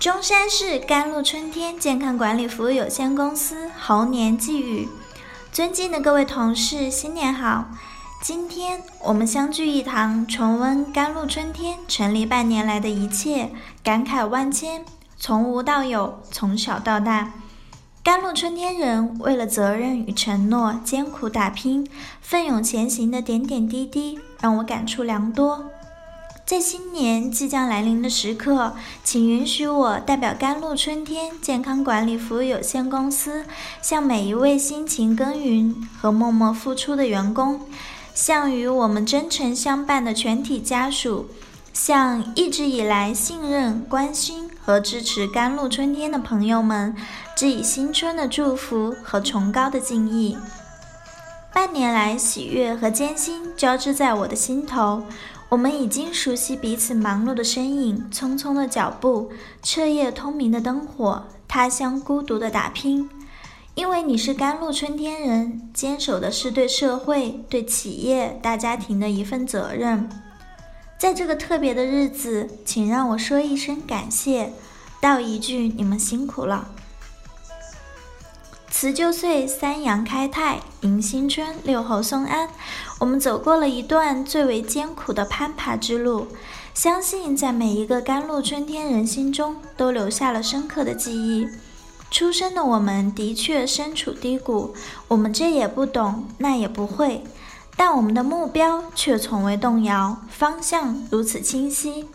中山市甘露春天健康管理服务有限公司猴年寄语：尊敬的各位同事，新年好！今天我们相聚一堂，重温甘露春天成立半年来的一切，感慨万千。从无到有，从小到大，甘露春天人为了责任与承诺，艰苦打拼、奋勇前行的点点滴滴，让我感触良多。在新年即将来临的时刻，请允许我代表甘露春天健康管理服务有限公司，向每一位辛勤耕耘和默默付出的员工，向与我们真诚相伴的全体家属，向一直以来信任、关心和支持甘露春天的朋友们，致以新春的祝福和崇高的敬意。半年来，喜悦和艰辛交织在我的心头。我们已经熟悉彼此忙碌的身影、匆匆的脚步、彻夜通明的灯火、他乡孤独的打拼。因为你是甘露春天人，坚守的是对社会、对企业、大家庭的一份责任。在这个特别的日子，请让我说一声感谢，道一句你们辛苦了。辞旧岁，三阳开泰，迎新春，六猴送安。我们走过了一段最为艰苦的攀爬之路，相信在每一个甘露春天人心中都留下了深刻的记忆。出生的我们的确身处低谷，我们这也不懂，那也不会，但我们的目标却从未动摇，方向如此清晰。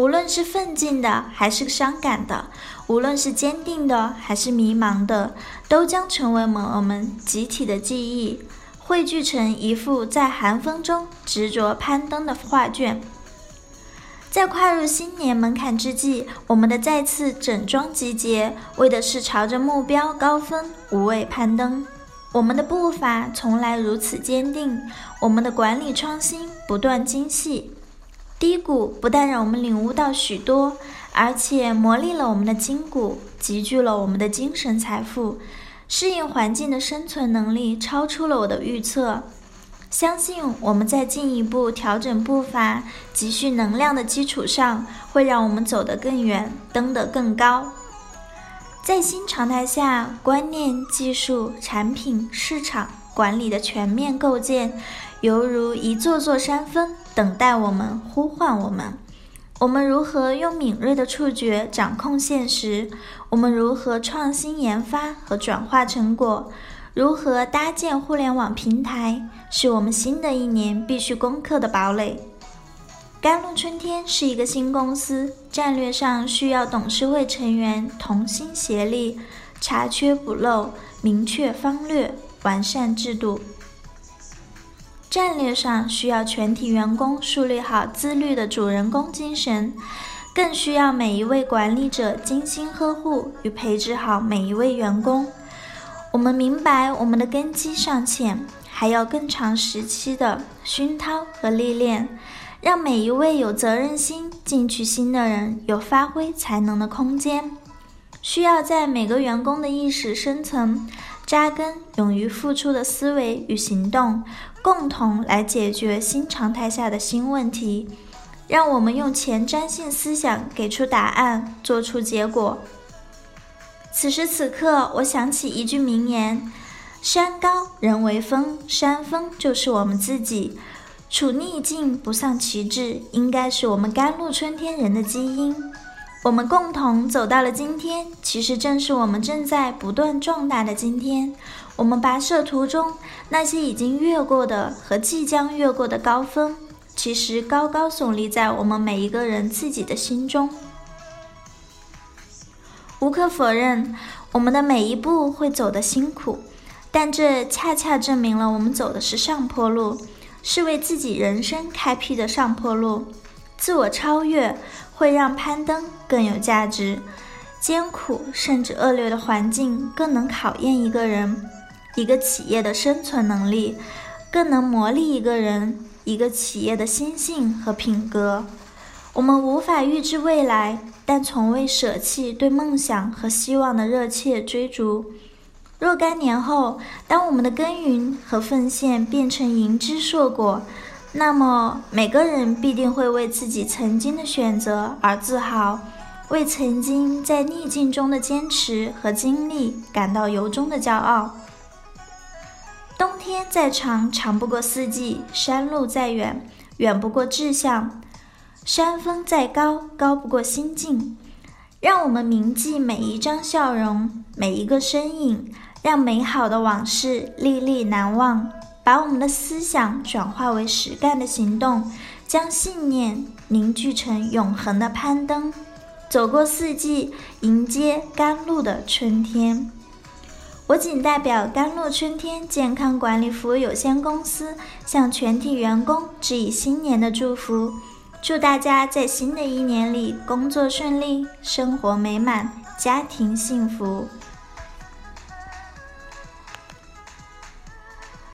无论是奋进的，还是伤感的；无论是坚定的，还是迷茫的，都将成为我们集体的记忆，汇聚成一幅在寒风中执着攀登的画卷。在跨入新年门槛之际，我们的再次整装集结，为的是朝着目标高峰无畏攀登。我们的步伐从来如此坚定，我们的管理创新不断精细。低谷不但让我们领悟到许多，而且磨砺了我们的筋骨，集聚了我们的精神财富。适应环境的生存能力超出了我的预测。相信我们在进一步调整步伐、积蓄能量的基础上，会让我们走得更远，登得更高。在新常态下，观念、技术、产品、市场管理的全面构建。犹如一座座山峰，等待我们，呼唤我们。我们如何用敏锐的触觉掌控现实？我们如何创新研发和转化成果？如何搭建互联网平台？是我们新的一年必须攻克的堡垒。甘露春天是一个新公司，战略上需要董事会成员同心协力，查缺补漏，明确方略，完善制度。战略上需要全体员工树立好自律的主人公精神，更需要每一位管理者精心呵护与培植好每一位员工。我们明白我们的根基尚浅，还要更长时期的熏陶和历练，让每一位有责任心、进取心的人有发挥才能的空间。需要在每个员工的意识深层扎根，勇于付出的思维与行动。共同来解决新常态下的新问题，让我们用前瞻性思想给出答案，做出结果。此时此刻，我想起一句名言：“山高人为峰，山峰就是我们自己。”处逆境不丧旗帜，应该是我们甘露春天人的基因。我们共同走到了今天，其实正是我们正在不断壮大的今天。我们跋涉途中那些已经越过的和即将越过的高峰，其实高高耸立在我们每一个人自己的心中。无可否认，我们的每一步会走得辛苦，但这恰恰证明了我们走的是上坡路，是为自己人生开辟的上坡路。自我超越会让攀登更有价值，艰苦甚至恶劣的环境更能考验一个人。一个企业的生存能力，更能磨砺一个人、一个企业的心性和品格。我们无法预知未来，但从未舍弃对梦想和希望的热切追逐。若干年后，当我们的耕耘和奉献变成银枝硕果，那么每个人必定会为自己曾经的选择而自豪。为曾经在逆境中的坚持和经历感到由衷的骄傲。冬天再长，长不过四季；山路再远，远不过志向；山峰再高，高不过心境。让我们铭记每一张笑容，每一个身影，让美好的往事历历难忘。把我们的思想转化为实干的行动，将信念凝聚成永恒的攀登，走过四季，迎接甘露的春天。我仅代表甘露春天健康管理服务有限公司，向全体员工致以新年的祝福，祝大家在新的一年里工作顺利，生活美满，家庭幸福。